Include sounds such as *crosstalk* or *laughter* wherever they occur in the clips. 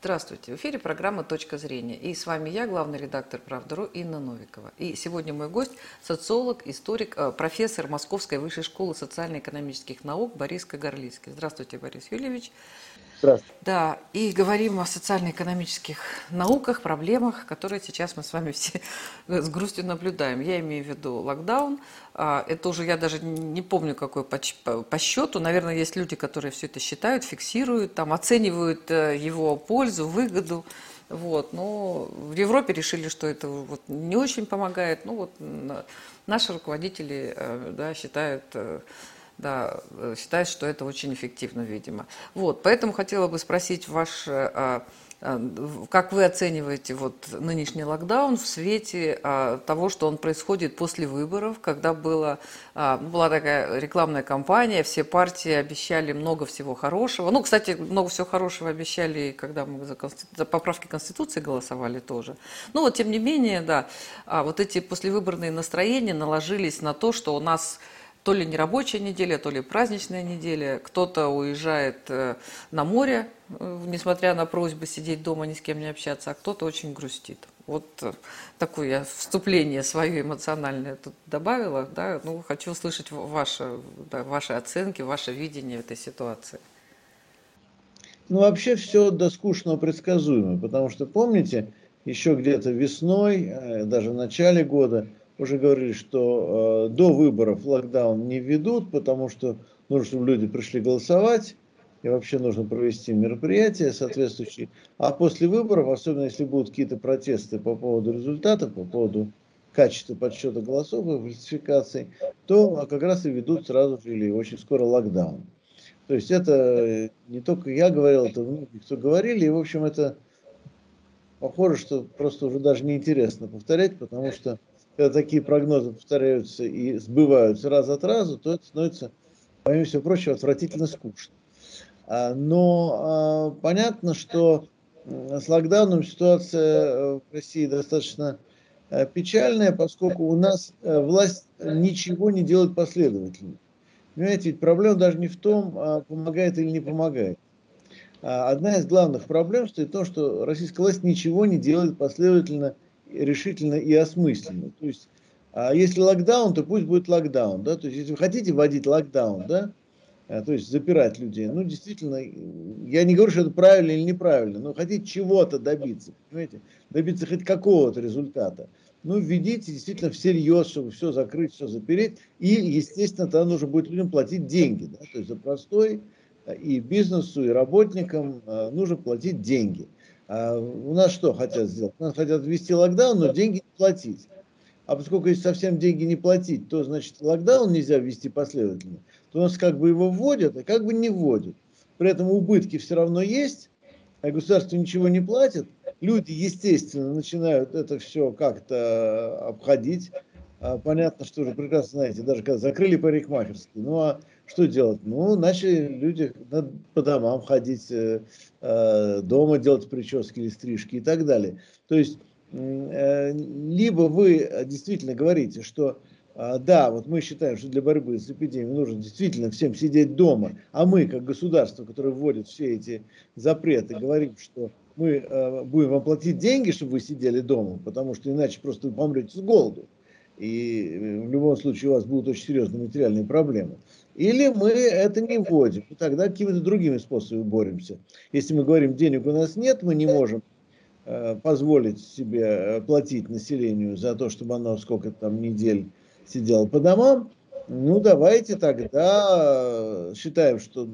Здравствуйте, в эфире программа «Точка зрения». И с вами я, главный редактор «Правда.ру» Инна Новикова. И сегодня мой гость – социолог, историк, э, профессор Московской высшей школы социально-экономических наук Борис Кагарлицкий. Здравствуйте, Борис Юльевич. Здравствуйте. Да, и говорим о социально-экономических науках, проблемах, которые сейчас мы с вами все *laughs* с грустью наблюдаем. Я имею в виду локдаун. А, это уже я даже не помню, какой по, по счету. Наверное, есть люди, которые все это считают, фиксируют, там, оценивают э, его пользу, выгоду. Вот. Но в Европе решили, что это вот не очень помогает. Ну вот наши руководители э, да, считают э, да, э, считает, что это очень эффективно, видимо. Вот, поэтому хотела бы спросить ваш, а, а, как вы оцениваете вот нынешний локдаун в свете а, того, что он происходит после выборов, когда было, а, была такая рекламная кампания, все партии обещали много всего хорошего. Ну, кстати, много всего хорошего обещали, когда мы за, конститу... за поправки Конституции голосовали тоже. Ну, вот, тем не менее, да, вот эти послевыборные настроения наложились на то, что у нас то ли не рабочая неделя, то ли праздничная неделя. Кто-то уезжает э, на море, э, несмотря на просьбы сидеть дома, ни с кем не общаться, а кто-то очень грустит. Вот э, такое я вступление свое эмоциональное тут добавила. Да? Ну, хочу услышать ваши, да, ваши оценки, ваше видение этой ситуации. Ну, вообще все до скучного предсказуемо, потому что, помните, еще где-то весной, даже в начале года – уже говорили, что э, до выборов локдаун не ведут, потому что нужно, чтобы люди пришли голосовать, и вообще нужно провести мероприятия соответствующие. А после выборов, особенно если будут какие-то протесты по поводу результатов, по поводу качества подсчета голосов и фальсификаций, то как раз и ведут сразу же или очень скоро локдаун. То есть это не только я говорил, это многие кто говорили, и в общем это похоже, что просто уже даже неинтересно повторять, потому что когда такие прогнозы повторяются и сбываются раз от раза, то это становится, помимо всего прочего, отвратительно скучно. А, но а, понятно, что с локдауном ситуация э, в России достаточно э, печальная, поскольку у нас э, власть ничего не делает последовательно. Понимаете, ведь проблема даже не в том, а, помогает или не помогает. Одна из главных проблем стоит в том, что российская власть ничего не делает последовательно решительно и осмысленно. То есть, а если локдаун, то пусть будет локдаун, да, то есть, если вы хотите вводить локдаун, да, а, то есть запирать людей, ну, действительно, я не говорю, что это правильно или неправильно, но хотите чего-то добиться, понимаете, добиться хоть какого-то результата, ну, введите действительно всерьез, чтобы все закрыть, все запереть, и, естественно, тогда нужно будет людям платить деньги, да, то есть за простой а, и бизнесу, и работникам нужно платить деньги. А у нас что хотят сделать? Нас хотят ввести локдаун, но деньги не платить. А поскольку если совсем деньги не платить, то значит локдаун нельзя ввести последовательно, то у нас как бы его вводят, а как бы не вводят. При этом убытки все равно есть, а государство ничего не платит. Люди, естественно, начинают это все как-то обходить. А понятно, что уже прекрасно знаете, даже когда закрыли парикмахерские, ну а что делать? Ну, начали люди по домам ходить, э, э, дома делать прически или стрижки и так далее. То есть, э, либо вы действительно говорите, что да, вот мы считаем, что для борьбы с эпидемией нужно действительно всем сидеть дома, а мы, как государство, которое вводит все эти запреты, говорим, что мы будем вам платить деньги, чтобы вы сидели дома, потому что иначе просто вы помрете с голоду. И в любом случае у вас будут очень серьезные материальные проблемы. Или мы это не вводим, и тогда какими-то другими способами боремся. Если мы говорим, денег у нас нет, мы не можем э, позволить себе э, платить населению за то, чтобы оно сколько там недель сидело по домам, ну давайте тогда э, считаем, что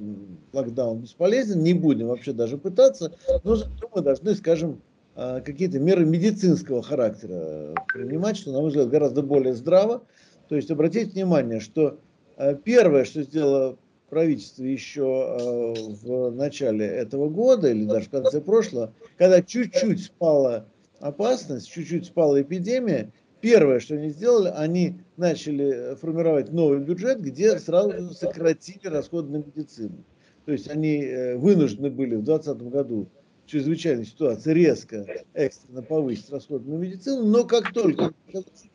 локдаун бесполезен, не будем вообще даже пытаться, но зато мы должны, скажем, э, какие-то меры медицинского характера принимать, что, на мой взгляд, гораздо более здраво. То есть обратите внимание, что Э, первое, что сделало правительство еще э, в начале этого года или даже в конце прошлого, когда чуть-чуть спала опасность, чуть-чуть спала эпидемия, первое, что они сделали, они начали формировать новый бюджет, где сразу сократили расходы на медицину. То есть они э, вынуждены были в 2020 году чрезвычайной ситуации резко, экстренно повысить расходы на медицину, но как только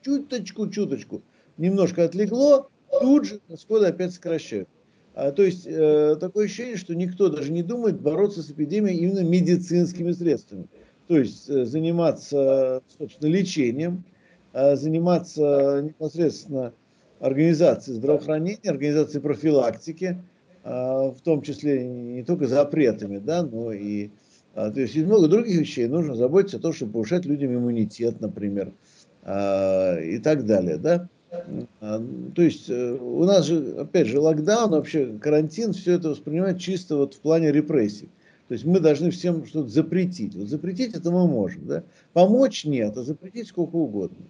чуточку, чуточку немножко отлегло, тут же расходы опять сокращают. А, то есть э, такое ощущение, что никто даже не думает бороться с эпидемией именно медицинскими средствами. То есть э, заниматься, собственно, лечением, э, заниматься непосредственно организацией здравоохранения, организацией профилактики, э, в том числе не только запретами, да, но и то есть есть много других вещей. Нужно заботиться о том, чтобы повышать людям иммунитет, например, э, и так далее, да. А, то есть э, у нас же, опять же, локдаун, вообще карантин, все это воспринимать чисто вот в плане репрессий. То есть мы должны всем что-то запретить. Вот запретить это мы можем, да? Помочь нет, а запретить сколько угодно.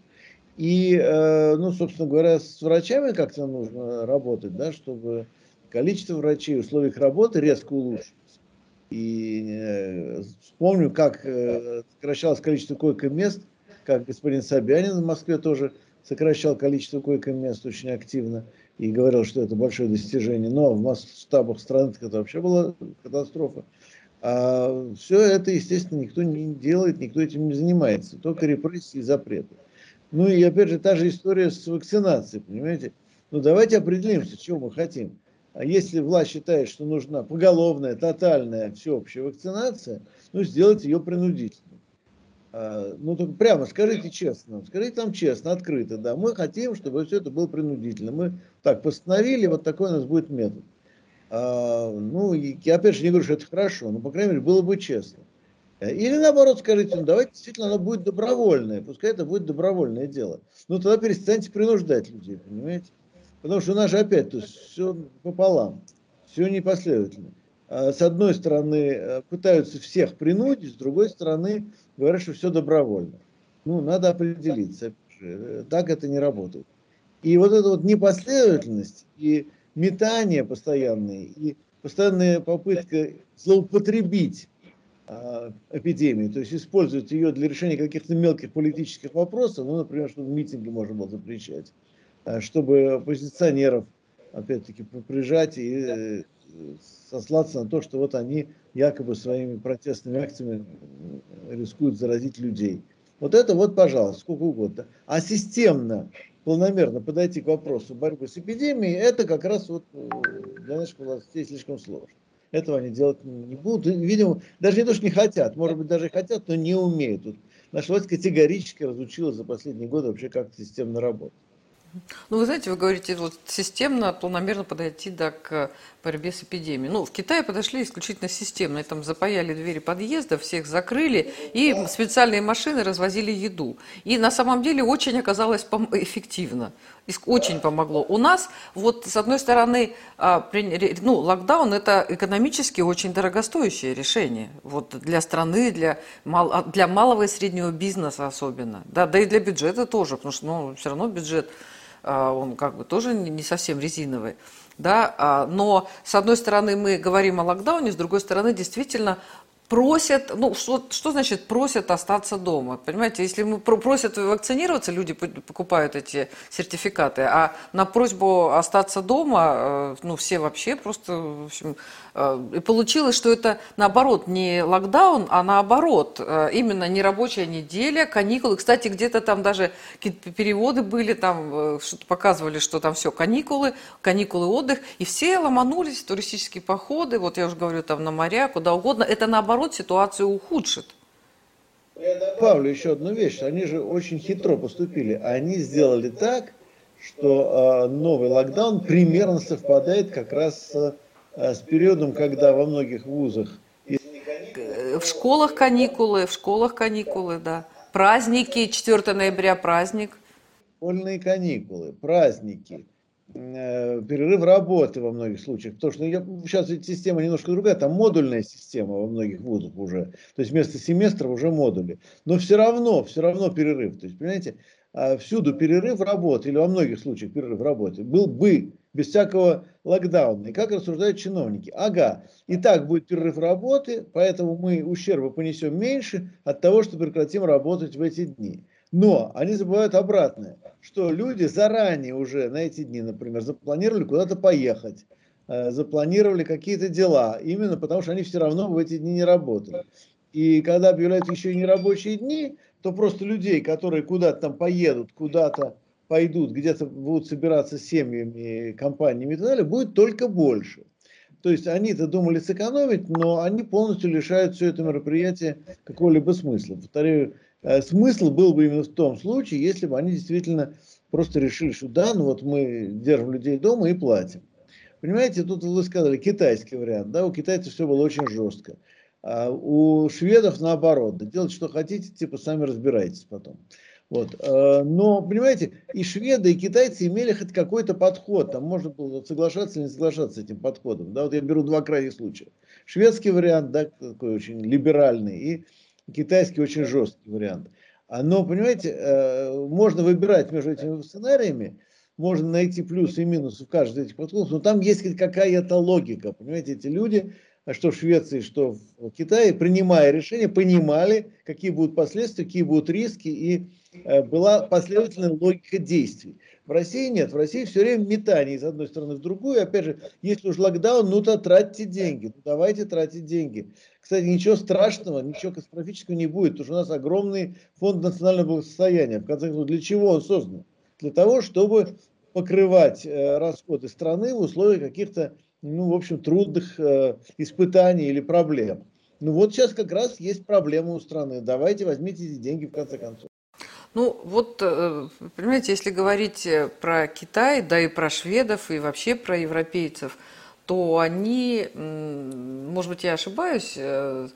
И, э, ну, собственно говоря, с врачами как-то нужно работать, да, чтобы количество врачей, условий их работы резко улучшилось. И э, вспомню, как сокращалось количество койко-мест, как господин Собянин в Москве тоже сокращал количество койко-мест очень активно и говорил, что это большое достижение. Но в масштабах страны это вообще была катастрофа. А все это, естественно, никто не делает, никто этим не занимается. Только репрессии и запреты. Ну и опять же та же история с вакцинацией, понимаете? Ну давайте определимся, чего мы хотим. А если власть считает, что нужна поголовная, тотальная, всеобщая вакцинация, ну сделайте ее принудительно. А, ну, только прямо скажите честно, скажите нам честно, открыто, да, мы хотим, чтобы все это было принудительно. Мы так постановили, вот такой у нас будет метод. А, ну, я опять же не говорю, что это хорошо, но, по крайней мере, было бы честно. Или наоборот скажите, ну давайте действительно оно будет добровольное, пускай это будет добровольное дело. Ну тогда перестаньте принуждать людей, понимаете? Потому что у нас же опять, то есть все пополам, все непоследовательно. А, с одной стороны э, пытаются всех принудить, с другой стороны говорят, что все добровольно. Ну, надо определиться. Э, так это не работает. И вот эта вот непоследовательность и метание постоянные, и постоянная попытка злоупотребить э, эпидемию, то есть использовать ее для решения каких-то мелких политических вопросов, ну, например, чтобы митинги можно было запрещать, чтобы оппозиционеров, опять-таки, прижать и э, сослаться на то, что вот они якобы своими протестными акциями рискуют заразить людей. Вот это вот, пожалуйста, сколько угодно. А системно, планомерно подойти к вопросу борьбы с эпидемией, это как раз вот э, для наших властей слишком сложно. Этого они делать не будут. Видимо, даже не то, что не хотят, может быть, даже хотят, но не умеют. Тут наша власть категорически разучилась за последние годы вообще как системно работать. Ну, вы знаете, вы говорите, вот системно, планомерно подойти да, к борьбе с эпидемией. Ну, в Китае подошли исключительно системно. Там запаяли двери подъезда, всех закрыли, и специальные машины развозили еду. И на самом деле очень оказалось эффективно. Очень помогло. У нас, вот, с одной стороны, а, ну, локдаун – это экономически очень дорогостоящее решение. Вот для страны, для, а, для малого и среднего бизнеса особенно. Да, да и для бюджета тоже, потому что ну, все равно бюджет – а, он как бы тоже не совсем резиновый. Да? Но, с одной стороны, мы говорим о локдауне, с другой стороны, действительно, просят, ну, что, что значит просят остаться дома? Понимаете, если мы просят вакцинироваться, люди покупают эти сертификаты, а на просьбу остаться дома, э, ну, все вообще просто, в общем, э, и получилось, что это наоборот не локдаун, а наоборот, э, именно нерабочая неделя, каникулы. Кстати, где-то там даже какие-то переводы были, там что-то показывали, что там все, каникулы, каникулы, отдых, и все ломанулись, туристические походы, вот я уже говорю, там на моря, куда угодно. Это наоборот наоборот, ситуацию ухудшит. Я добавлю еще одну вещь. Они же очень хитро поступили. Они сделали так, что э, новый локдаун примерно совпадает как раз с, э, с периодом, когда во многих вузах... В школах каникулы, в школах каникулы, да. Праздники, 4 ноября праздник. Школьные каникулы, праздники – Э, перерыв работы во многих случаях, потому что я, сейчас ведь система немножко другая, там модульная система во многих вузах уже, то есть вместо семестра уже модули, но все равно, все равно перерыв, то есть, понимаете, а всюду перерыв работы, или во многих случаях перерыв работы, был бы без всякого локдауна. И как рассуждают чиновники? Ага, и так будет перерыв работы, поэтому мы ущерба понесем меньше от того, что прекратим работать в эти дни. Но они забывают обратное, что люди заранее уже на эти дни, например, запланировали куда-то поехать, э, запланировали какие-то дела, именно потому что они все равно в эти дни не работали. И когда объявляют еще и нерабочие дни, то просто людей, которые куда-то там поедут, куда-то пойдут, где-то будут собираться семьями, компаниями и так далее, будет только больше. То есть они-то думали сэкономить, но они полностью лишают все это мероприятие какого-либо смысла. Повторяю, смысл был бы именно в том случае, если бы они действительно просто решили, что да, ну вот мы держим людей дома и платим. Понимаете, тут вы сказали китайский вариант, да, у китайцев все было очень жестко. А у шведов наоборот, да делайте что хотите, типа сами разбирайтесь потом. Вот. Э, но, понимаете, и шведы, и китайцы имели хоть какой-то подход. Там можно было соглашаться или не соглашаться с этим подходом. Да, вот я беру два крайних случая. Шведский вариант, да, такой очень либеральный, и китайский очень жесткий вариант. А, но, понимаете, э, можно выбирать между этими сценариями, можно найти плюсы и минусы в каждом из этих подходов, но там есть какая-то логика. Понимаете, эти люди, что в Швеции, что в Китае, принимая решения, понимали, какие будут последствия, какие будут риски, и Э, была последовательная логика действий. В России нет, в России все время метание из одной стороны в другую. Опять же, если уж локдаун, ну то тратьте деньги, ну давайте тратить деньги. Кстати, ничего страшного, ничего катастрофического не будет, потому что у нас огромный фонд национального благосостояния. В конце концов, для чего он создан? Для того, чтобы покрывать э, расходы страны в условиях каких-то, ну, в общем, трудных э, испытаний или проблем. Ну вот сейчас как раз есть проблема у страны. Давайте возьмите эти деньги в конце концов. Ну, вот, э, понимаете, если говорить э, про Китай, да и про шведов, и вообще про европейцев, то они, может быть, я ошибаюсь, э,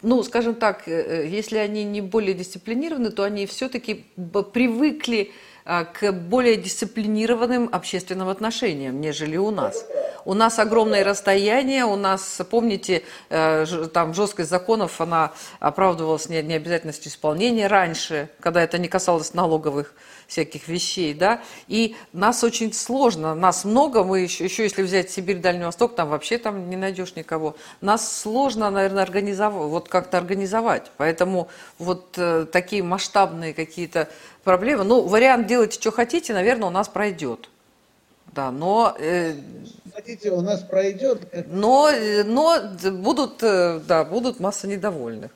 ну, скажем так, если они не более дисциплинированы, то они все-таки привыкли к более дисциплинированным общественным отношениям, нежели у нас. У нас огромное расстояние, у нас, помните, э, там жесткость законов, она оправдывалась необязательностью исполнения раньше, когда это не касалось налоговых всяких вещей, да, и нас очень сложно, нас много, мы еще, еще если взять Сибирь, Дальний Восток, там вообще там не найдешь никого, нас сложно, наверное, организовать, вот как-то организовать, поэтому вот э, такие масштабные какие-то проблемы, ну, вариант делать, что хотите, наверное, у нас пройдет. Да, но... Э, Хотите, у нас пройдет? Но, но будут, э, да, будут масса недовольных.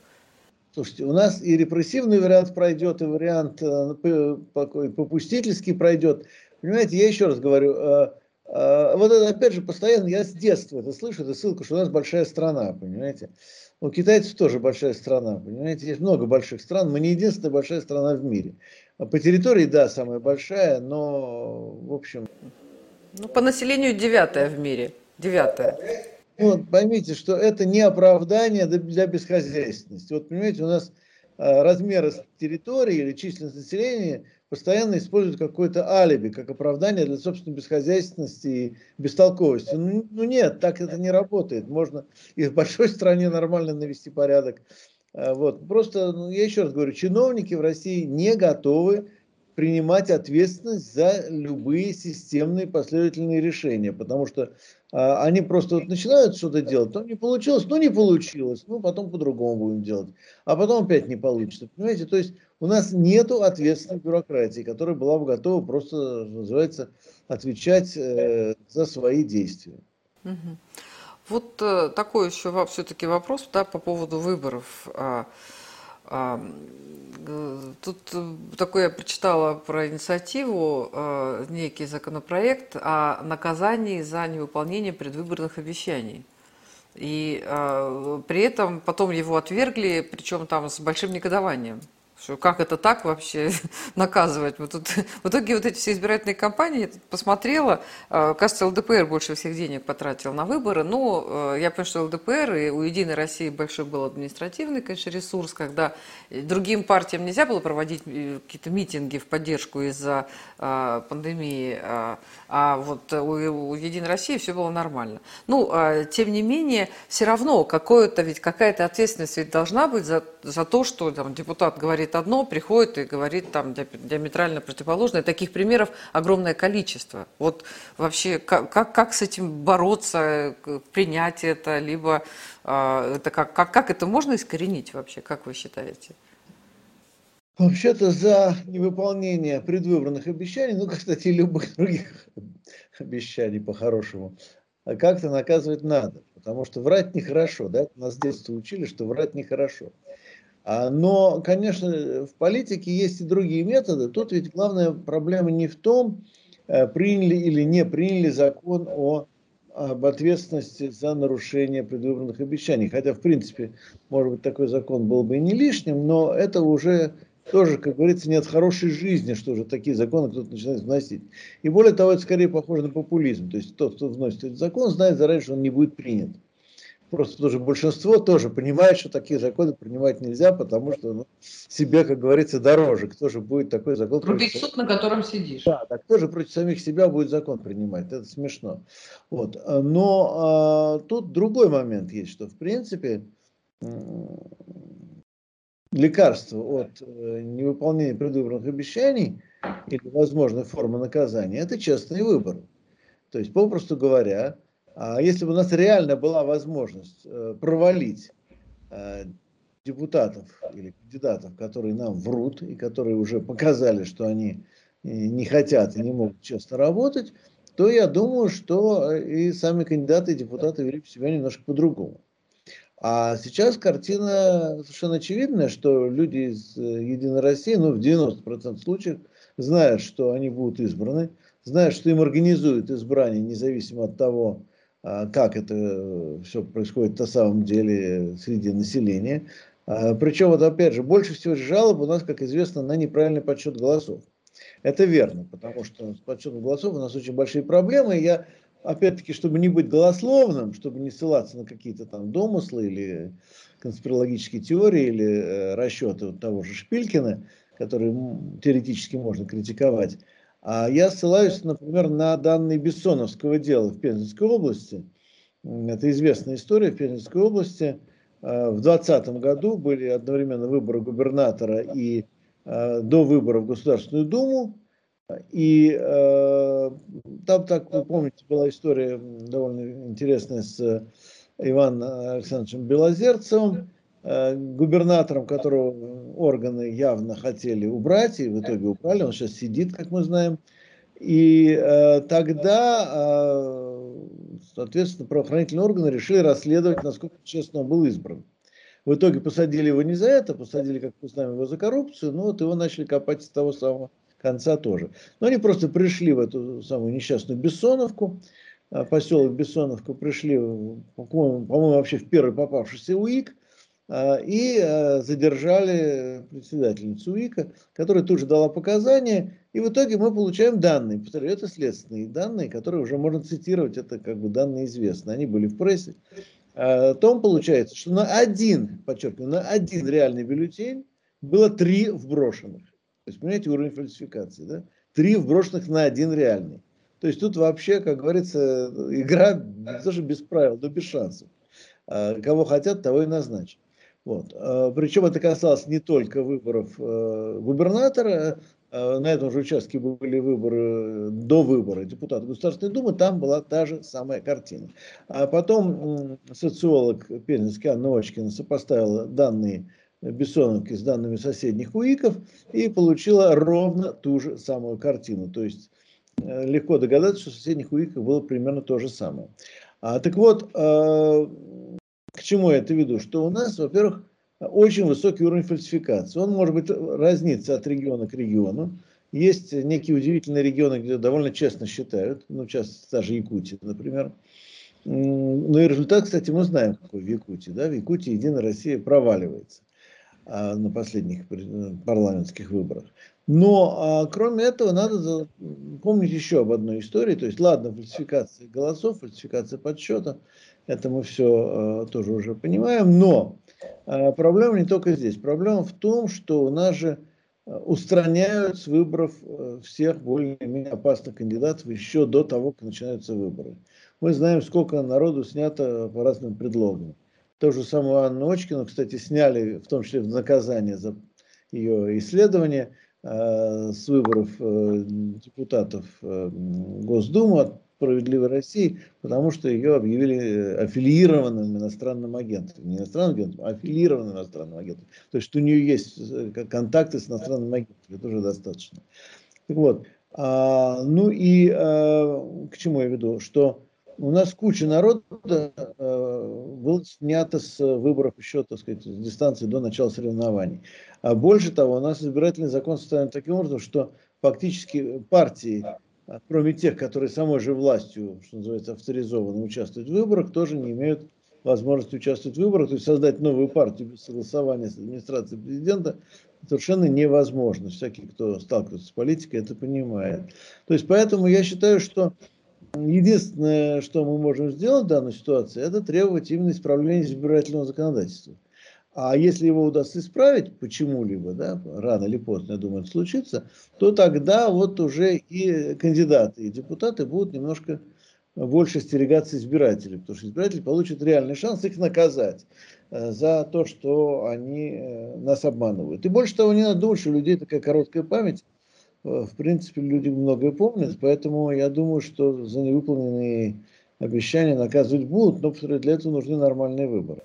Слушайте, у нас и репрессивный вариант пройдет, и вариант э, попустительский пройдет. Понимаете, я еще раз говорю, э, вот это опять же постоянно, я с детства это слышу, это ссылка, что у нас большая страна, понимаете. У китайцев тоже большая страна, понимаете, есть много больших стран, мы не единственная большая страна в мире. По территории, да, самая большая, но, в общем, ну, по населению девятая в мире. Девятая. Вот, поймите, что это не оправдание для бесхозяйственности. Вот, понимаете, у нас а, размеры территории или численность населения постоянно используют какое-то алиби, как оправдание для собственной бесхозяйственности и бестолковости. Ну, ну нет, так это не работает. Можно и в большой стране нормально навести порядок. А, вот. Просто, ну, я еще раз говорю, чиновники в России не готовы принимать ответственность за любые системные последовательные решения, потому что а, они просто вот начинают что-то делать, то не получилось, ну не получилось, ну потом по-другому будем делать, а потом опять не получится, понимаете, то есть у нас нету ответственной бюрократии, которая была бы готова просто, называется, отвечать э, за свои действия. Вот э, такой еще все-таки вопрос да, по поводу выборов. А, Тут э, такое я прочитала про инициативу, э, некий законопроект о наказании за невыполнение предвыборных обещаний. И э, при этом потом его отвергли, причем там с большим негодованием. Что как это так вообще *laughs* наказывать? Тут, в итоге вот эти все избирательные кампании, я посмотрела, э, кажется, ЛДПР больше всех денег потратил на выборы, но э, я понимаю, что ЛДПР и у Единой России большой был административный, конечно, ресурс, когда другим партиям нельзя было проводить э, какие-то митинги в поддержку из-за пандемии, а вот у, у Единой России все было нормально. Ну, тем не менее, все равно какое-то ведь какая-то ответственность ведь должна быть за, за то, что там, депутат говорит одно, приходит и говорит там диаметрально противоположное. Таких примеров огромное количество. Вот вообще, как, как, как с этим бороться, принять это, либо э, это как, как, как это можно искоренить вообще, как вы считаете? Вообще-то за невыполнение предвыборных обещаний, ну, кстати, любых *laughs* других обещаний по-хорошему, а как-то наказывать надо. Потому что врать нехорошо, да? Нас с детства учили, что врать нехорошо. А, но, конечно, в политике есть и другие методы. Тут ведь главная проблема не в том, э, приняли или не приняли закон о об ответственности за нарушение предвыборных обещаний. Хотя, в принципе, может быть, такой закон был бы и не лишним, но это уже тоже, как говорится, нет хорошей жизни, что уже такие законы кто-то начинает вносить. И более того, это скорее похоже на популизм. То есть тот, кто вносит этот закон, знает заранее, что он не будет принят просто тоже большинство тоже понимает, что такие законы принимать нельзя, потому что ну, себе, как говорится, дороже. Кто же будет такой закон Рубить суд, на котором сидишь. Да, так кто же против самих себя будет закон принимать? Это смешно. Вот. Но а, тут другой момент есть, что в принципе лекарство от э, невыполнения предвыборных обещаний или возможной формы наказания – это честные выборы. То есть, попросту говоря, а если бы у нас реально была возможность э, провалить э, депутатов или кандидатов, которые нам врут и которые уже показали, что они не хотят и не могут честно работать, то я думаю, что и сами кандидаты и депутаты вели себя немножко по-другому. А сейчас картина совершенно очевидная, что люди из Единой России, ну в 90% случаев, знают, что они будут избраны, знают, что им организуют избрание, независимо от того, а, как это э, все происходит на самом деле среди населения. А, Причем, вот опять же, больше всего жалоб у нас, как известно, на неправильный подсчет голосов. Это верно, потому что с подсчетом голосов у нас очень большие проблемы. Я, опять-таки, чтобы не быть голословным, чтобы не ссылаться на какие-то там домыслы или конспирологические теории или э, расчеты вот того же Шпилькина, которые теоретически можно критиковать, а я ссылаюсь, например, на данные Бессоновского дела в Пензенской области. Это известная история в Пензенской области. А, в 2020 году были одновременно выборы губернатора и а, до выборов в Государственную Думу. И э, там, так вы помните, была история довольно интересная с Иваном Александровичем Белозерцевым, Э, губернатором, которого органы явно хотели убрать, и в итоге убрали, он сейчас сидит, как мы знаем. И э, тогда, э, соответственно, правоохранительные органы решили расследовать, насколько честно он был избран. В итоге посадили его не за это, посадили, как мы знаем, его за коррупцию, но вот его начали копать с того самого конца тоже. Но они просто пришли в эту самую несчастную Бессоновку, э, поселок Бессоновку, пришли, по-моему, вообще в первый попавшийся УИК, а, и а, задержали председательницу УИКа, которая тут же дала показания, и в итоге мы получаем данные. Повторяю, это следственные данные, которые уже можно цитировать, это как бы данные известны, они были в прессе. А, том получается, что на один, подчеркиваю, на один реальный бюллетень было три вброшенных. То есть, понимаете, уровень фальсификации, да? Три вброшенных на один реальный. То есть тут вообще, как говорится, игра тоже без правил, но без шансов. Кого хотят, того и назначат. Вот. А, Причем это касалось не только выборов э, губернатора, а, на этом же участке были выборы до выбора депутата Государственной Думы, там была та же самая картина. А потом социолог Пензенский Анна Очкина сопоставила данные Бессоновки с данными соседних УИКов и получила ровно ту же самую картину. То есть э, легко догадаться, что в соседних УИКах было примерно то же самое. А, так вот, а, к чему я это веду? Что у нас, во-первых, очень высокий уровень фальсификации. Он может быть разниться от региона к региону. Есть некие удивительные регионы, где довольно честно считают, ну, сейчас даже Якутия, например. Ну и результат, кстати, мы знаем, какой в Якутии. Да? В Якутии Единая Россия проваливается на последних парламентских выборах. Но а, кроме этого надо помнить еще об одной истории. То есть, ладно, фальсификация голосов, фальсификация подсчета, это мы все э, тоже уже понимаем. Но э, проблема не только здесь. Проблема в том, что у нас же э, устраняют с выборов э, всех более-менее опасных кандидатов еще до того, как начинаются выборы. Мы знаем, сколько народу снято по разным предлогам. То же самое Анну Очкину, кстати, сняли, в том числе в наказание за ее исследование э, с выборов э, депутатов э, Госдумы справедливой России, потому что ее объявили аффилированным иностранным агентом. Не иностранным агентом, а аффилированным иностранным агентом. То есть у нее есть контакты с иностранным агентом, это уже достаточно. Так вот, а, ну и к чему я веду? Что у нас куча народа э, было снято с выборов еще, так сказать, с дистанции до начала соревнований. А больше того, у нас избирательный закон составлен таким образом, что фактически партии, кроме тех, которые самой же властью, что называется, авторизованно участвуют в выборах, тоже не имеют возможности участвовать в выборах, то есть создать новую партию без согласования с администрацией президента совершенно невозможно. Всякий, кто сталкивается с политикой, это понимает. То есть поэтому я считаю, что единственное, что мы можем сделать в данной ситуации, это требовать именно исправления избирательного законодательства. А если его удастся исправить почему-либо, да, рано или поздно, я думаю, это случится, то тогда вот уже и кандидаты, и депутаты будут немножко больше стерегаться избирателей, потому что избиратели получат реальный шанс их наказать э, за то, что они э, нас обманывают. И больше того, не надо думать, что у людей такая короткая память. Э, в принципе, люди многое помнят, поэтому я думаю, что за невыполненные обещания наказывать будут, но для этого нужны нормальные выборы.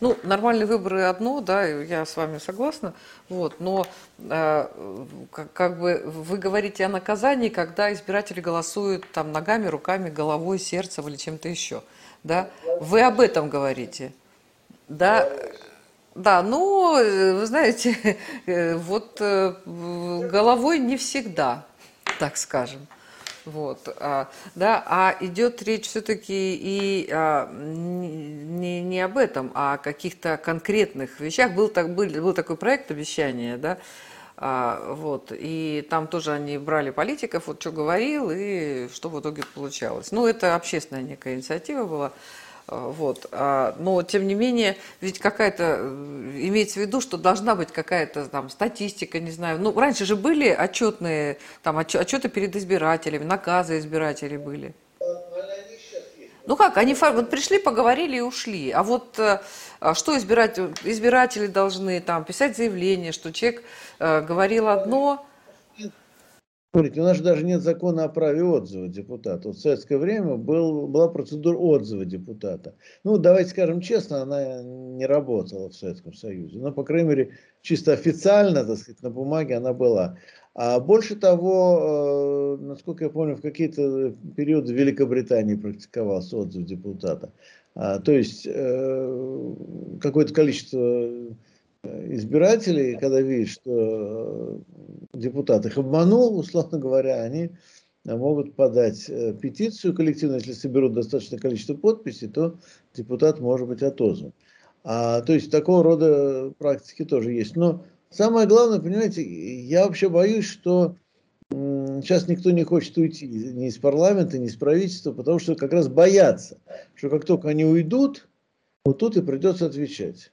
Ну, нормальные выборы одно, да, я с вами согласна, вот, но э, как, как бы вы говорите о наказании, когда избиратели голосуют там ногами, руками, головой, сердцем или чем-то еще, да? Вы об этом говорите, да? Да, ну, вы знаете, *laughs* э, вот э, головой не всегда, так скажем. Вот, а, да, а идет речь все-таки и а, не, не об этом, а о каких-то конкретных вещах. Был, так, был, был такой проект обещания, да, а, вот, и там тоже они брали политиков, вот что говорил и что в итоге получалось. Ну, это общественная некая инициатива была. А, вот. А, но, тем не менее, ведь какая-то, э, имеется в виду, что должна быть какая-то там статистика, не знаю. Ну, раньше же были отчетные, там, отчеты перед избирателями, наказы избирателей были. Ну как, они вот пришли, поговорили и ушли. А вот э, а что избиратель, избиратели должны там писать заявление, что человек э, говорил одно, Смотрите, у нас же даже нет закона о праве отзыва депутата. Вот в советское время был, была процедура отзыва депутата. Ну, давайте скажем честно, она не работала в Советском Союзе. Но, по крайней мере, чисто официально, так сказать, на бумаге она была. А больше того, э, насколько я помню, в какие-то периоды в Великобритании практиковался отзыв депутата. А, то есть э, какое-то количество избирателей, когда видят, что э, депутат их обманул, условно говоря, они могут подать э, петицию коллективную, если соберут достаточное количество подписей, то депутат может быть отозван. А, то есть такого рода практики тоже есть. Но самое главное, понимаете, я вообще боюсь, что сейчас никто не хочет уйти ни из парламента, ни из правительства, потому что как раз боятся, что как только они уйдут, вот тут и придется отвечать.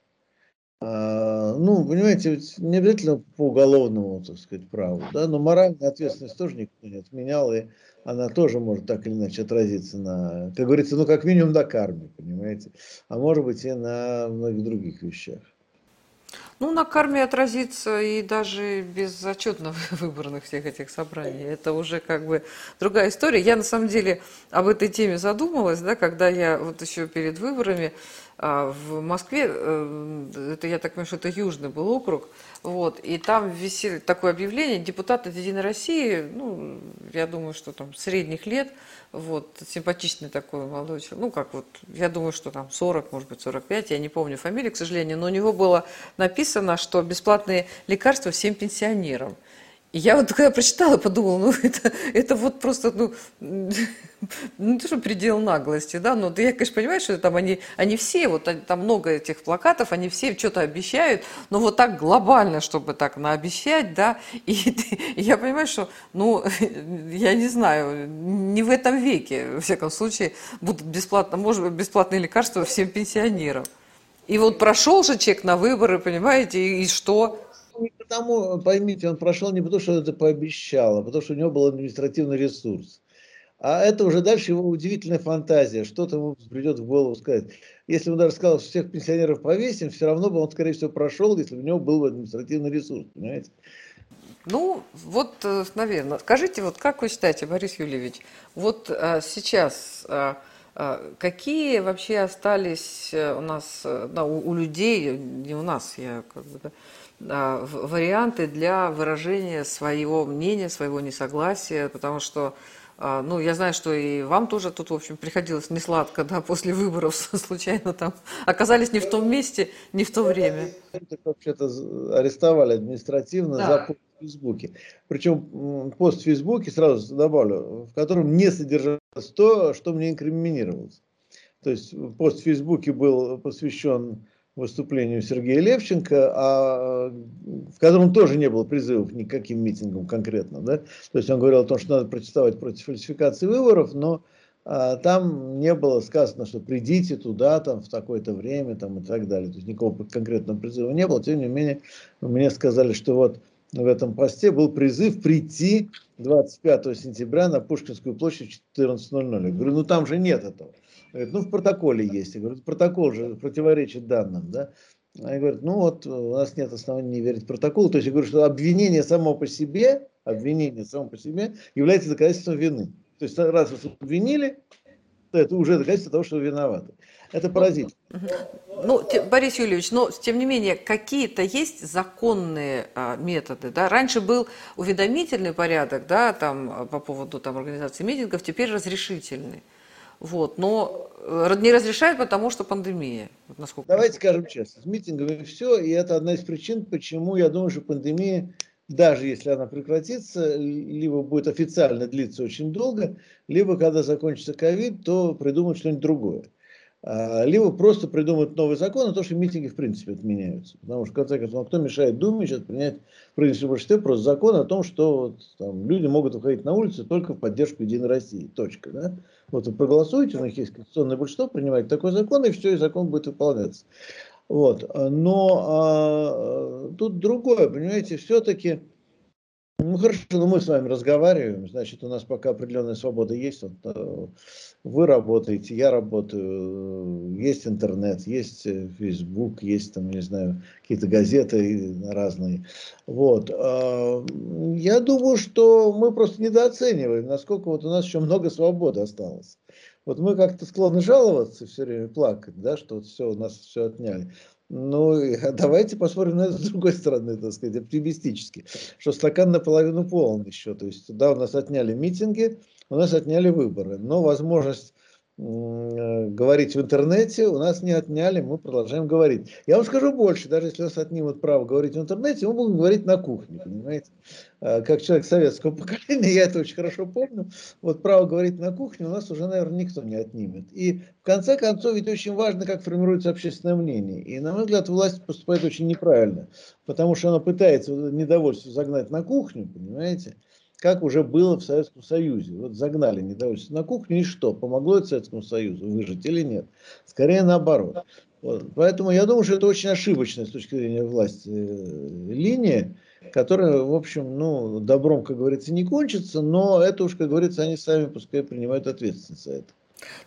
А, ну, понимаете, не обязательно по уголовному, так сказать, праву, да, но моральная ответственность тоже никто не отменял, и она тоже может так или иначе отразиться на, как говорится, ну, как минимум на карме, понимаете, а может быть и на многих других вещах. Ну, на карме отразится и даже без отчетно *laughs* выбранных всех этих собраний. Это уже как бы другая история. Я на самом деле об этой теме задумалась, да, когда я вот еще перед выборами а, в Москве, э, это я так понимаю, что это Южный был округ, вот, и там висели такое объявление, депутат от Единой России, ну, я думаю, что там средних лет, вот, симпатичный такой молодой человек, ну, как вот, я думаю, что там 40, может быть, 45, я не помню фамилии, к сожалению, но у него было написано, что бесплатные лекарства всем пенсионерам. И я вот когда прочитала, подумала, ну это, это вот просто, ну, ну то, что предел наглости, да, но я, конечно, понимаю, что там они, они все, вот там много этих плакатов, они все что-то обещают, но вот так глобально, чтобы так наобещать, да, и, и я понимаю, что, ну, *laughs* я не знаю, не в этом веке, во всяком случае, будут бесплатно, может быть, бесплатные лекарства всем пенсионерам. И вот прошел же человек на выборы, понимаете, и, и что? Не потому, поймите, он прошел не потому, что это пообещал, а потому, что у него был административный ресурс. А это уже дальше его удивительная фантазия, что-то ему придет в голову сказать. Если он даже сказал, что всех пенсионеров повесим, все равно бы он, скорее всего, прошел, если у него был административный ресурс, понимаете? Ну, вот, э, наверное. Скажите, вот как вы считаете, Борис Юльевич, вот а, сейчас а, какие вообще остались у нас, да, у, у людей, не у нас, я как бы, да, варианты для выражения своего мнения, своего несогласия, потому что А, ну, я знаю, что и вам тоже тут, в общем, приходилось не сладко, да, после выборов *laughs* случайно там оказались не в том месте, не в то время. Вообще-то арестовали административно да. за пост в Фейсбуке. Причем пост в Фейсбуке, сразу добавлю, в котором не содержалось то, что мне инкриминировалось. То есть пост в Фейсбуке был посвящен выступлению Сергея Левченко, а, в котором тоже не было призывов ни к каким митингам конкретно. Да? То есть он говорил о том, что надо протестовать против фальсификации выборов, но а, там не было сказано, что придите туда там, в такое-то время там, и так далее. То есть никакого конкретного призыва не было. Тем не менее, мне сказали, что вот в этом посте был призыв прийти 25 сентября на Пушкинскую площадь в 14.00. Я говорю, ну там же нет этого. Говорит, ну в протоколе есть. Я говорю, протокол же противоречит данным, да. Они говорят, ну вот у нас нет оснований не верить протоколу. То есть я говорю, что обвинение само по себе, обвинение само по себе является доказательством вины. То есть раз вас обвинили, это уже доказательство того, что виноваты. Это поразительно. Ну, Борис Юрьевич, но тем не менее, какие-то есть законные а, методы, да? Раньше был уведомительный порядок, да, там по поводу там организации митингов, теперь разрешительный. Вот, но э, не разрешают, потому что пандемия. Насколько Давайте скажем честно, с митингами все, и это одна из причин, почему я думаю, что пандемия, даже если она прекратится, либо будет официально длиться очень долго, либо когда закончится ковид, то придумают что-нибудь другое. А, либо просто придумают новый закон, а то, что митинги в принципе отменяются. Потому что, в конце концов, кто мешает Думе сейчас принять правительство большинстве просто закон о том, что вот, там, люди могут выходить на улицы только в поддержку Единой России. Точка. Да? Вот вы проголосуете, у них есть конституционное большинство, принимать такой закон, и все, и закон будет выполняться. Вот. Но а, тут другое, понимаете, все-таки ну хорошо, но мы с вами разговариваем, значит, у нас пока определенная свобода есть. Вот, э, вы работаете, я работаю, есть интернет, есть э, Facebook, есть там, не знаю, какие-то газеты разные. Вот. А, я думаю, что мы просто недооцениваем, насколько вот у нас еще много свободы осталось. Вот мы как-то склонны жаловаться все время, плакать, да, что вот все, у нас все отняли. Ну, *laughs* давайте посмотрим на это с другой стороны, так сказать, оптимистически, что стакан наполовину полон еще. То есть, да, у нас отняли митинги, у нас отняли выборы, но возможность говорить в интернете, у нас не отняли, мы продолжаем говорить. Я вам скажу больше, даже если нас отнимут право говорить в интернете, мы будем говорить на кухне, понимаете? Э, как человек советского *laughs* поколения, я это очень хорошо помню, вот право говорить на кухне у нас уже, наверное, никто не отнимет. И в конце концов, ведь очень важно, как формируется общественное мнение. И, на мой взгляд, власть поступает очень неправильно, потому что она пытается недовольство загнать на кухню, понимаете? Как уже было в Советском Союзе. Вот загнали недовольство на кухню, и что? Помогло это Советскому Союзу выжить или нет? Скорее наоборот. Вот. Поэтому я думаю, что это очень ошибочная с точки зрения власти э, линия, которая, в общем, ну, добром, как говорится, не кончится, но это уж, как говорится, они сами пускай принимают ответственность за это.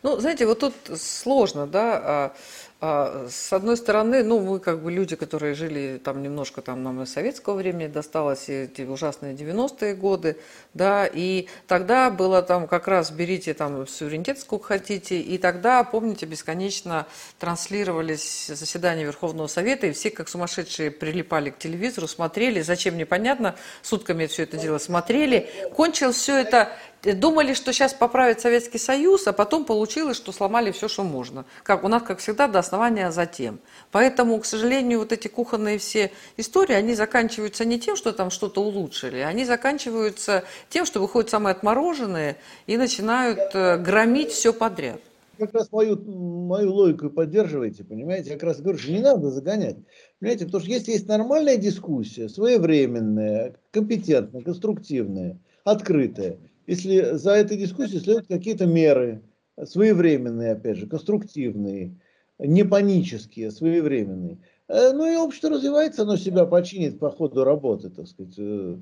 Ну, знаете, вот тут сложно, да, а, с одной стороны, ну, мы как бы люди, которые жили там немножко, там нам и советского времени досталось, эти ужасные 90-е годы, да, и тогда было там как раз берите там суверенитет сколько хотите, и тогда, помните, бесконечно транслировались заседания Верховного Совета, и все как сумасшедшие прилипали к телевизору, смотрели, зачем непонятно, сутками все это дело смотрели, кончилось все это думали, что сейчас поправит Советский Союз, а потом получилось, что сломали все, что можно. Как, у нас, как всегда, до основания затем. Поэтому, к сожалению, вот эти кухонные все истории, они заканчиваются не тем, что там что-то улучшили, они заканчиваются тем, что выходят самые отмороженные и начинают э, громить все подряд. Как раз мою, мою логику поддерживаете, понимаете? Я как раз говорю, что не надо загонять. Понимаете, потому что если есть нормальная дискуссия, своевременная, компетентная, конструктивная, открытая, если за этой дискуссией следуют какие-то меры, своевременные, опять же, конструктивные, не панические, своевременные, э, ну и общество развивается, оно себя починит по ходу работы, так сказать. Э.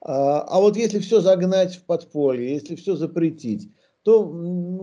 А, а вот если все загнать в подполье, если все запретить, то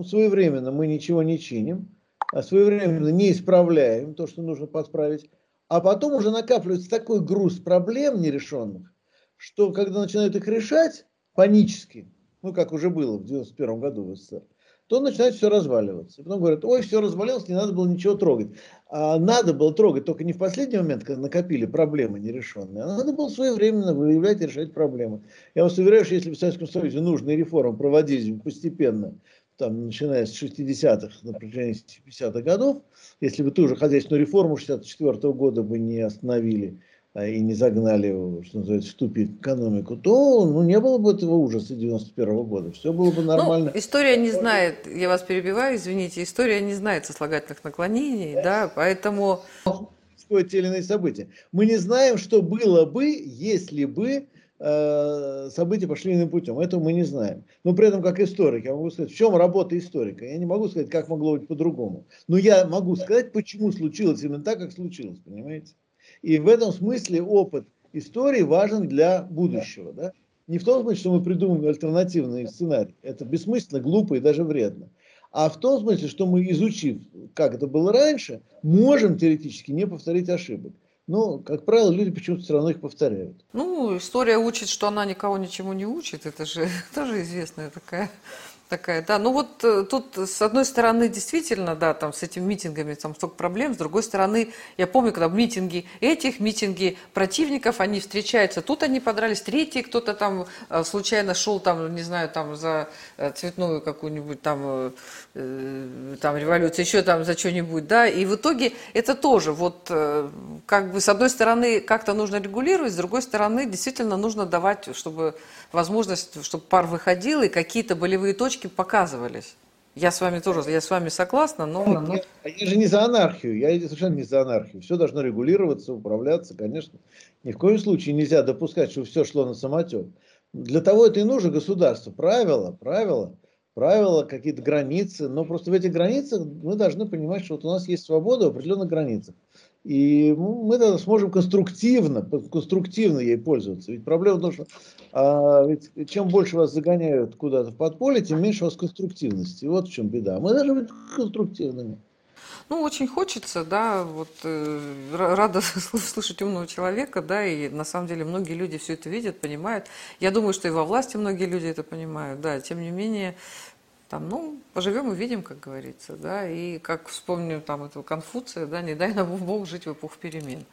своевременно мы ничего не чиним, а своевременно не исправляем то, что нужно подправить, а потом уже накапливается такой груз проблем нерешенных, что когда начинают их решать панически, ну, как уже было в 91 году в СССР, то начинает все разваливаться. И потом говорят, ой, все развалилось, не надо было ничего трогать. А надо было трогать только не в последний момент, когда накопили проблемы нерешенные, а надо было своевременно выявлять и решать проблемы. Я вас уверяю, что если в Советском Союзе нужные реформы проводились постепенно, там, начиная с 60-х, на протяжении 50-х годов, если бы ту же хозяйственную реформу 64 -го года бы не остановили, и не загнали, что называется, в тупик экономику, то ну, не было бы этого ужаса 91 -го года. Все было бы ну, нормально. Ну, история не знает, я вас перебиваю, извините, история не знает сослагательных наклонений, да, поэтому... Те или иные события. Мы не знаем, что было бы, если бы э, события пошли иным путем. Этого мы не знаем. Но при этом, как историк, я могу сказать, в чем работа историка. Я не могу сказать, как могло быть по-другому. Но я могу сказать, почему случилось именно так, как случилось, понимаете? И в этом смысле опыт истории важен для будущего. Да? Не в том смысле, что мы придумываем альтернативный сценарий. Это бессмысленно, глупо и даже вредно. А в том смысле, что мы, изучив, как это было раньше, можем теоретически не повторить ошибок. Но, как правило, люди почему-то все равно их повторяют. Ну, история учит, что она никого ничему не учит. Это же *laughs* тоже известная такая такая, да. Ну вот э, тут с одной стороны действительно, да, там с этими митингами там столько проблем, с другой стороны, я помню, когда митинги этих, митинги противников, они встречаются, тут они подрались, третий кто-то там э, случайно шел там, не знаю, там за э, цветную какую-нибудь там, там революцию, еще там за что-нибудь, да, и в итоге это тоже вот как бы с одной стороны как-то нужно регулировать, с другой стороны действительно нужно давать, чтобы возможность, чтобы пар выходил и какие-то болевые точки показывались. Я с вами тоже, я с вами согласна, но... Я, я же не за анархию, я совершенно не за анархию. Все должно регулироваться, управляться, конечно. Ни в коем случае нельзя допускать, чтобы все шло на самотек. Для того это и нужно государство. Правила, правила, правила, какие-то границы. Но просто в этих границах мы должны понимать, что вот у нас есть свобода в определенных границах. И мы тогда сможем конструктивно, конструктивно ей пользоваться. Ведь проблема в том, что а, ведь чем больше вас загоняют куда-то в подполье, тем меньше у вас конструктивности. Вот в чем беда. Мы должны быть конструктивными. Ну, очень хочется, да, вот э, рада *laughs* слышать умного человека, да, и на самом деле многие люди все это видят, понимают. Я думаю, что и во власти многие люди это понимают, да, тем не менее, там, ну, поживем и видим, как говорится, да, и как вспомню там этого Конфуция, да, не дай нам Бог жить в эпоху перемен.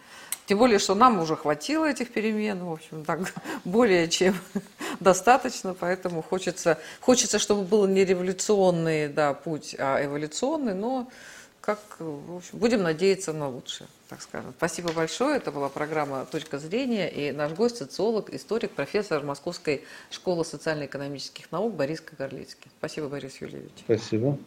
Тем более, что нам уже хватило этих перемен, в общем, так, *laughs* более чем *laughs* достаточно, поэтому хочется, хочется, чтобы был не революционный, да, путь, а эволюционный, но как, в общем, будем надеяться на лучшее, так скажем. Спасибо большое. Это была программа «Точка зрения» и наш гость – социолог, историк, профессор Московской школы социально-экономических наук Борис Кагарлицкий. Спасибо, Борис Юльевич. Спасибо.